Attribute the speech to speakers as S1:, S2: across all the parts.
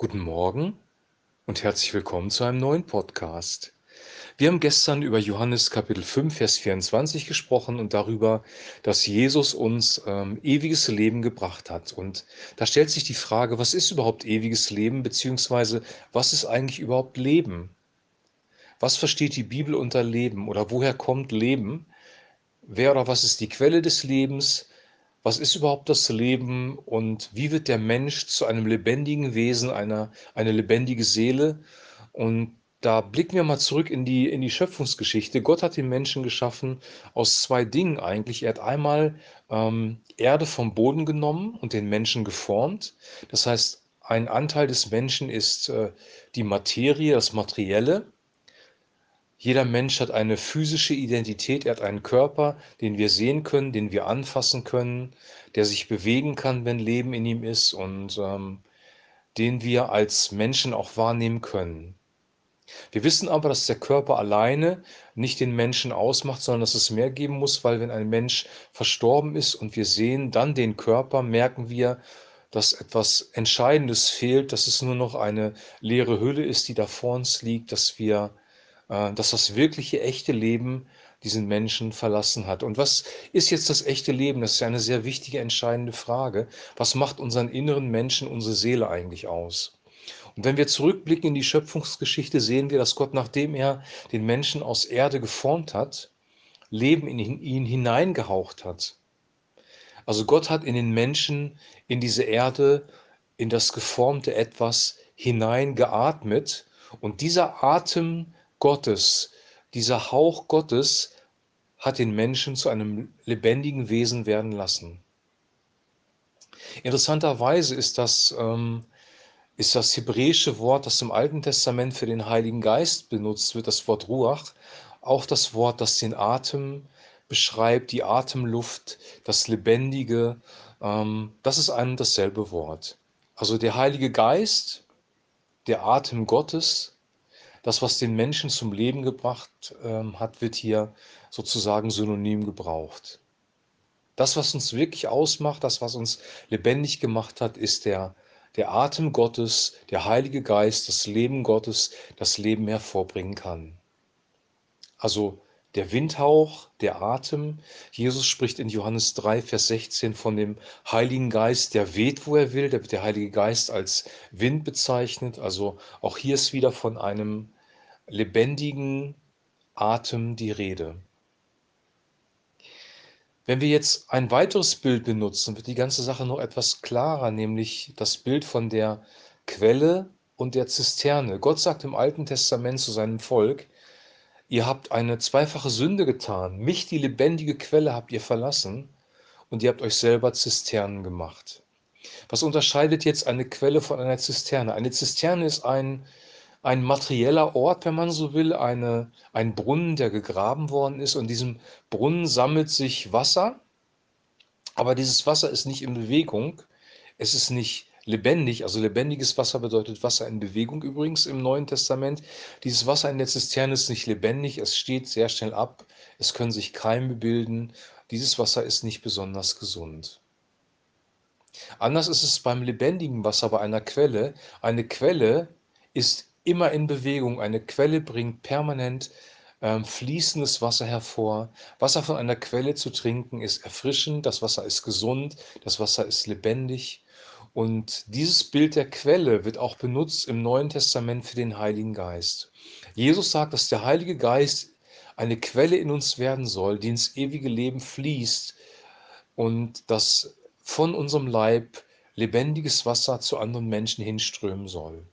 S1: Guten Morgen und herzlich willkommen zu einem neuen Podcast. Wir haben gestern über Johannes Kapitel 5, Vers 24 gesprochen und darüber, dass Jesus uns ähm, ewiges Leben gebracht hat. Und da stellt sich die Frage, was ist überhaupt ewiges Leben, beziehungsweise was ist eigentlich überhaupt Leben? Was versteht die Bibel unter Leben oder woher kommt Leben? Wer oder was ist die Quelle des Lebens? Was ist überhaupt das Leben und wie wird der Mensch zu einem lebendigen Wesen, einer, eine lebendige Seele? Und da blicken wir mal zurück in die, in die Schöpfungsgeschichte. Gott hat den Menschen geschaffen aus zwei Dingen eigentlich. Er hat einmal ähm, Erde vom Boden genommen und den Menschen geformt. Das heißt, ein Anteil des Menschen ist äh, die Materie, das Materielle. Jeder Mensch hat eine physische Identität, er hat einen Körper, den wir sehen können, den wir anfassen können, der sich bewegen kann, wenn Leben in ihm ist und ähm, den wir als Menschen auch wahrnehmen können. Wir wissen aber, dass der Körper alleine nicht den Menschen ausmacht, sondern dass es mehr geben muss, weil wenn ein Mensch verstorben ist und wir sehen dann den Körper, merken wir, dass etwas Entscheidendes fehlt, dass es nur noch eine leere Hülle ist, die da vor uns liegt, dass wir dass das wirkliche, echte Leben diesen Menschen verlassen hat. Und was ist jetzt das echte Leben? Das ist ja eine sehr wichtige, entscheidende Frage. Was macht unseren inneren Menschen, unsere Seele eigentlich aus? Und wenn wir zurückblicken in die Schöpfungsgeschichte, sehen wir, dass Gott, nachdem er den Menschen aus Erde geformt hat, Leben in ihn hineingehaucht hat. Also Gott hat in den Menschen, in diese Erde, in das geformte etwas hineingeatmet. Und dieser Atem Gottes, dieser Hauch Gottes hat den Menschen zu einem lebendigen Wesen werden lassen. Interessanterweise ist das, ähm, ist das hebräische Wort, das im Alten Testament für den Heiligen Geist benutzt wird, das Wort Ruach, auch das Wort, das den Atem beschreibt, die Atemluft, das Lebendige. Ähm, das ist ein und dasselbe Wort. Also der Heilige Geist, der Atem Gottes, das, was den Menschen zum Leben gebracht ähm, hat, wird hier sozusagen synonym gebraucht. Das, was uns wirklich ausmacht, das, was uns lebendig gemacht hat, ist der, der Atem Gottes, der Heilige Geist, das Leben Gottes, das Leben hervorbringen kann. Also der Windhauch, der Atem. Jesus spricht in Johannes 3, Vers 16 von dem Heiligen Geist, der weht, wo er will. Da wird der Heilige Geist als Wind bezeichnet. Also auch hier ist wieder von einem lebendigen Atem die Rede. Wenn wir jetzt ein weiteres Bild benutzen, wird die ganze Sache noch etwas klarer, nämlich das Bild von der Quelle und der Zisterne. Gott sagt im Alten Testament zu seinem Volk, Ihr habt eine zweifache Sünde getan. Mich, die lebendige Quelle, habt ihr verlassen und ihr habt euch selber Zisternen gemacht. Was unterscheidet jetzt eine Quelle von einer Zisterne? Eine Zisterne ist ein, ein materieller Ort, wenn man so will, eine, ein Brunnen, der gegraben worden ist. Und in diesem Brunnen sammelt sich Wasser, aber dieses Wasser ist nicht in Bewegung. Es ist nicht lebendig, also lebendiges Wasser bedeutet Wasser in Bewegung übrigens im Neuen Testament. Dieses Wasser in der Zisterne ist nicht lebendig, es steht sehr schnell ab, es können sich Keime bilden. Dieses Wasser ist nicht besonders gesund. Anders ist es beim lebendigen Wasser, bei einer Quelle. Eine Quelle ist immer in Bewegung. Eine Quelle bringt permanent ähm, fließendes Wasser hervor. Wasser von einer Quelle zu trinken ist erfrischend, das Wasser ist gesund, das Wasser ist lebendig. Und dieses Bild der Quelle wird auch benutzt im Neuen Testament für den Heiligen Geist. Jesus sagt, dass der Heilige Geist eine Quelle in uns werden soll, die ins ewige Leben fließt und dass von unserem Leib lebendiges Wasser zu anderen Menschen hinströmen soll.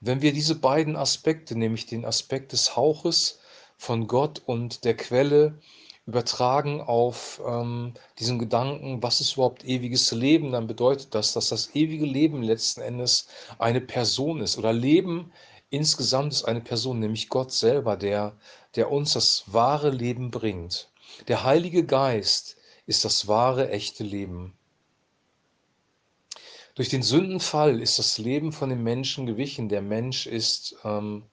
S1: Und wenn wir diese beiden Aspekte, nämlich den Aspekt des Hauches von Gott und der Quelle, übertragen auf ähm, diesen Gedanken, was ist überhaupt ewiges Leben, dann bedeutet das, dass das ewige Leben letzten Endes eine Person ist oder Leben insgesamt ist eine Person, nämlich Gott selber, der, der uns das wahre Leben bringt. Der Heilige Geist ist das wahre, echte Leben. Durch den Sündenfall ist das Leben von dem Menschen gewichen. Der Mensch ist ähm,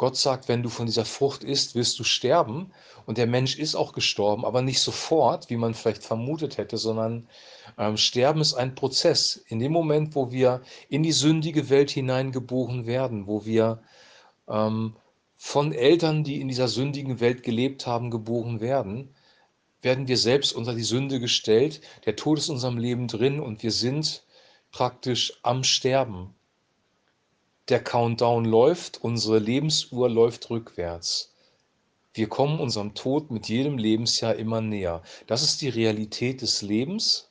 S1: Gott sagt, wenn du von dieser Frucht isst, wirst du sterben. Und der Mensch ist auch gestorben, aber nicht sofort, wie man vielleicht vermutet hätte, sondern ähm, Sterben ist ein Prozess. In dem Moment, wo wir in die sündige Welt hineingeboren werden, wo wir ähm, von Eltern, die in dieser sündigen Welt gelebt haben, geboren werden, werden wir selbst unter die Sünde gestellt. Der Tod ist in unserem Leben drin und wir sind praktisch am Sterben der Countdown läuft, unsere Lebensuhr läuft rückwärts. Wir kommen unserem Tod mit jedem Lebensjahr immer näher. Das ist die Realität des Lebens.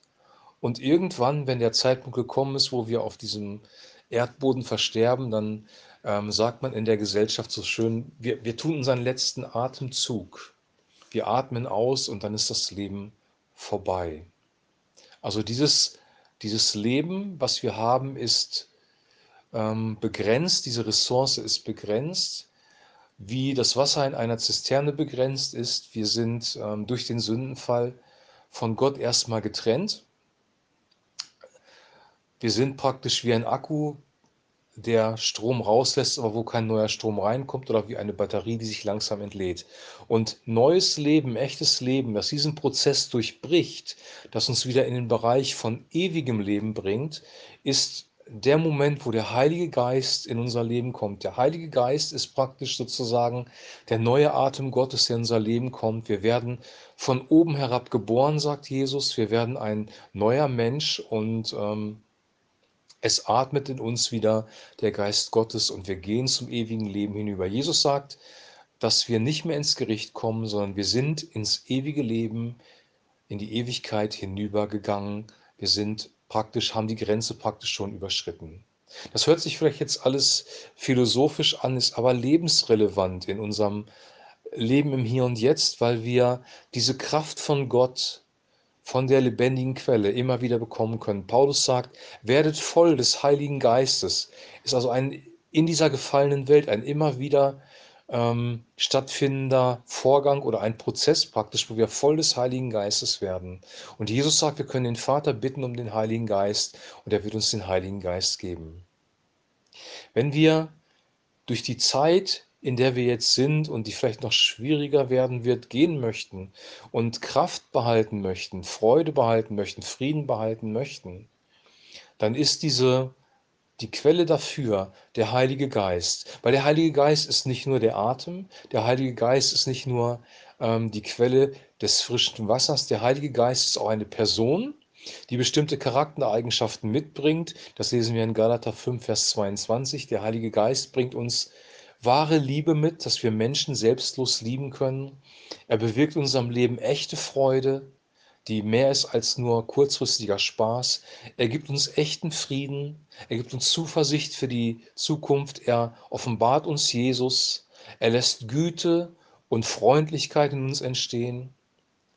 S1: Und irgendwann, wenn der Zeitpunkt gekommen ist, wo wir auf diesem Erdboden versterben, dann ähm, sagt man in der Gesellschaft so schön, wir, wir tun unseren letzten Atemzug. Wir atmen aus und dann ist das Leben vorbei. Also dieses, dieses Leben, was wir haben, ist ähm, begrenzt, diese Ressource ist begrenzt, wie das Wasser in einer Zisterne begrenzt ist. Wir sind ähm, durch den Sündenfall von Gott erstmal getrennt. Wir sind praktisch wie ein Akku, der Strom rauslässt, aber wo kein neuer Strom reinkommt oder wie eine Batterie, die sich langsam entlädt. Und neues Leben, echtes Leben, das diesen Prozess durchbricht, das uns wieder in den Bereich von ewigem Leben bringt, ist der Moment, wo der Heilige Geist in unser Leben kommt. Der Heilige Geist ist praktisch sozusagen der neue Atem Gottes, der in unser Leben kommt. Wir werden von oben herab geboren, sagt Jesus. Wir werden ein neuer Mensch und ähm, es atmet in uns wieder der Geist Gottes und wir gehen zum ewigen Leben hinüber. Jesus sagt, dass wir nicht mehr ins Gericht kommen, sondern wir sind ins ewige Leben, in die Ewigkeit hinübergegangen. Wir sind praktisch, haben die Grenze praktisch schon überschritten. Das hört sich vielleicht jetzt alles philosophisch an, ist aber lebensrelevant in unserem Leben im Hier und Jetzt, weil wir diese Kraft von Gott, von der lebendigen Quelle immer wieder bekommen können. Paulus sagt, werdet voll des Heiligen Geistes. Ist also ein in dieser gefallenen Welt ein immer wieder ähm, stattfindender Vorgang oder ein Prozess praktisch, wo wir voll des Heiligen Geistes werden. Und Jesus sagt, wir können den Vater bitten um den Heiligen Geist und er wird uns den Heiligen Geist geben. Wenn wir durch die Zeit, in der wir jetzt sind und die vielleicht noch schwieriger werden wird, gehen möchten und Kraft behalten möchten, Freude behalten möchten, Frieden behalten möchten, dann ist diese die Quelle dafür der Heilige Geist. Weil der Heilige Geist ist nicht nur der Atem, der Heilige Geist ist nicht nur ähm, die Quelle des frischen Wassers, der Heilige Geist ist auch eine Person, die bestimmte Charaktereigenschaften mitbringt. Das lesen wir in Galater 5, Vers 22. Der Heilige Geist bringt uns wahre Liebe mit, dass wir Menschen selbstlos lieben können. Er bewirkt in unserem Leben echte Freude, die mehr ist als nur kurzfristiger Spaß. Er gibt uns echten Frieden, er gibt uns Zuversicht für die Zukunft, er offenbart uns Jesus, er lässt Güte und Freundlichkeit in uns entstehen.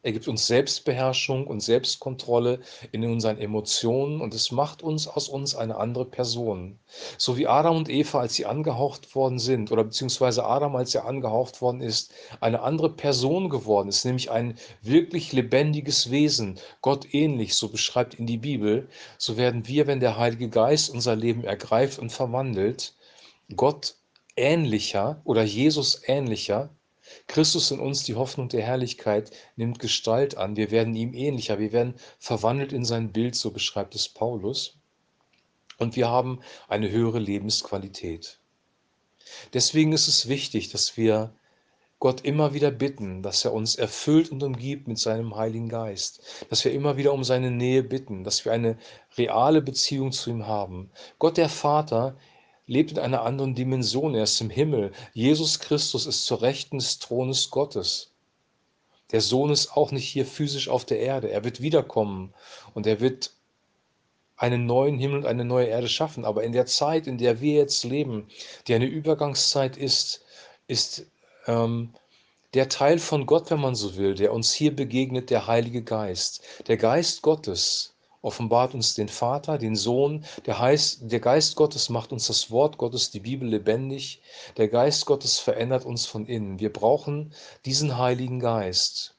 S1: Er gibt uns Selbstbeherrschung und Selbstkontrolle in unseren Emotionen und es macht uns aus uns eine andere Person. So wie Adam und Eva, als sie angehaucht worden sind, oder beziehungsweise Adam, als er angehaucht worden ist, eine andere Person geworden ist, nämlich ein wirklich lebendiges Wesen, Gott ähnlich, so beschreibt ihn die Bibel, so werden wir, wenn der Heilige Geist unser Leben ergreift und verwandelt, Gott ähnlicher oder Jesus ähnlicher, Christus in uns, die Hoffnung der Herrlichkeit, nimmt Gestalt an. Wir werden ihm ähnlicher, wir werden verwandelt in sein Bild, so beschreibt es Paulus. Und wir haben eine höhere Lebensqualität. Deswegen ist es wichtig, dass wir Gott immer wieder bitten, dass er uns erfüllt und umgibt mit seinem Heiligen Geist, dass wir immer wieder um seine Nähe bitten, dass wir eine reale Beziehung zu ihm haben. Gott der Vater lebt in einer anderen Dimension. Er ist im Himmel. Jesus Christus ist zur Rechten des Thrones Gottes. Der Sohn ist auch nicht hier physisch auf der Erde. Er wird wiederkommen und er wird einen neuen Himmel und eine neue Erde schaffen. Aber in der Zeit, in der wir jetzt leben, die eine Übergangszeit ist, ist ähm, der Teil von Gott, wenn man so will, der uns hier begegnet, der Heilige Geist. Der Geist Gottes, offenbart uns den Vater, den Sohn. Der, heißt, der Geist Gottes macht uns das Wort Gottes, die Bibel lebendig. Der Geist Gottes verändert uns von innen. Wir brauchen diesen Heiligen Geist.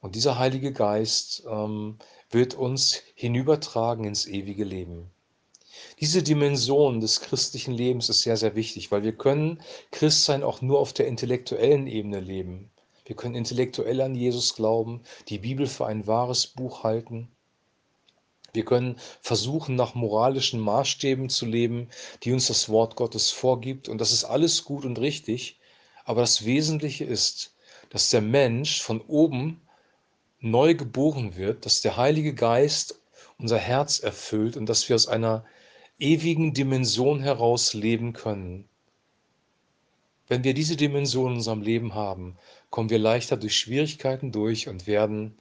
S1: Und dieser Heilige Geist ähm, wird uns hinübertragen ins ewige Leben. Diese Dimension des christlichen Lebens ist sehr, sehr wichtig, weil wir können Christsein auch nur auf der intellektuellen Ebene leben. Wir können intellektuell an Jesus glauben, die Bibel für ein wahres Buch halten. Wir können versuchen, nach moralischen Maßstäben zu leben, die uns das Wort Gottes vorgibt. Und das ist alles gut und richtig. Aber das Wesentliche ist, dass der Mensch von oben neu geboren wird, dass der Heilige Geist unser Herz erfüllt und dass wir aus einer ewigen Dimension heraus leben können. Wenn wir diese Dimension in unserem Leben haben, kommen wir leichter durch Schwierigkeiten durch und werden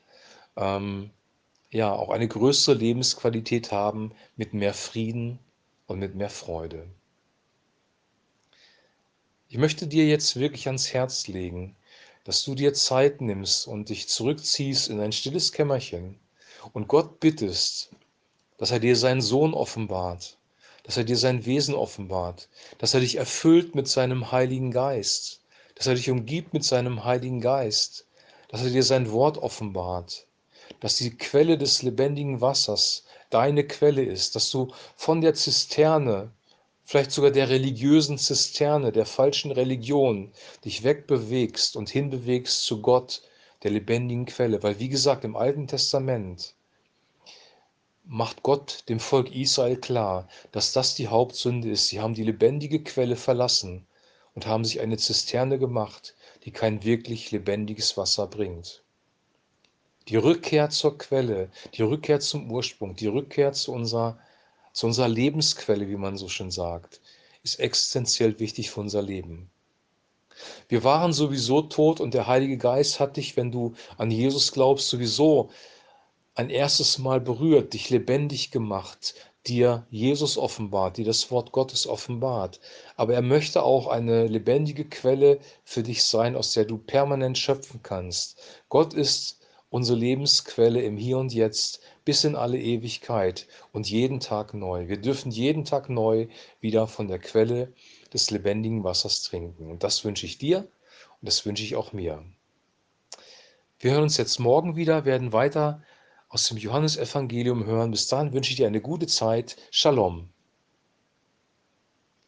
S1: ähm, ja auch eine größere Lebensqualität haben mit mehr Frieden und mit mehr Freude. Ich möchte dir jetzt wirklich ans Herz legen, dass du dir Zeit nimmst und dich zurückziehst in ein stilles Kämmerchen und Gott bittest, dass er dir seinen Sohn offenbart, dass er dir sein Wesen offenbart, dass er dich erfüllt mit seinem Heiligen Geist, dass er dich umgibt mit seinem Heiligen Geist, dass er dir sein Wort offenbart, dass die Quelle des lebendigen Wassers deine Quelle ist, dass du von der Zisterne, vielleicht sogar der religiösen Zisterne, der falschen Religion, dich wegbewegst und hinbewegst zu Gott, der lebendigen Quelle. Weil, wie gesagt, im Alten Testament macht Gott dem Volk Israel klar, dass das die Hauptsünde ist. Sie haben die lebendige Quelle verlassen und haben sich eine Zisterne gemacht, die kein wirklich lebendiges Wasser bringt. Die Rückkehr zur Quelle, die Rückkehr zum Ursprung, die Rückkehr zu unserer, zu unserer Lebensquelle, wie man so schön sagt, ist existenziell wichtig für unser Leben. Wir waren sowieso tot und der Heilige Geist hat dich, wenn du an Jesus glaubst, sowieso ein erstes Mal berührt, dich lebendig gemacht, dir Jesus offenbart, dir das Wort Gottes offenbart. Aber er möchte auch eine lebendige Quelle für dich sein, aus der du permanent schöpfen kannst. Gott ist unsere Lebensquelle im Hier und Jetzt bis in alle Ewigkeit und jeden Tag neu. Wir dürfen jeden Tag neu wieder von der Quelle des lebendigen Wassers trinken. Und das wünsche ich dir und das wünsche ich auch mir. Wir hören uns jetzt morgen wieder, werden weiter aus dem Johannesevangelium hören. Bis dahin wünsche ich dir eine gute Zeit. Shalom.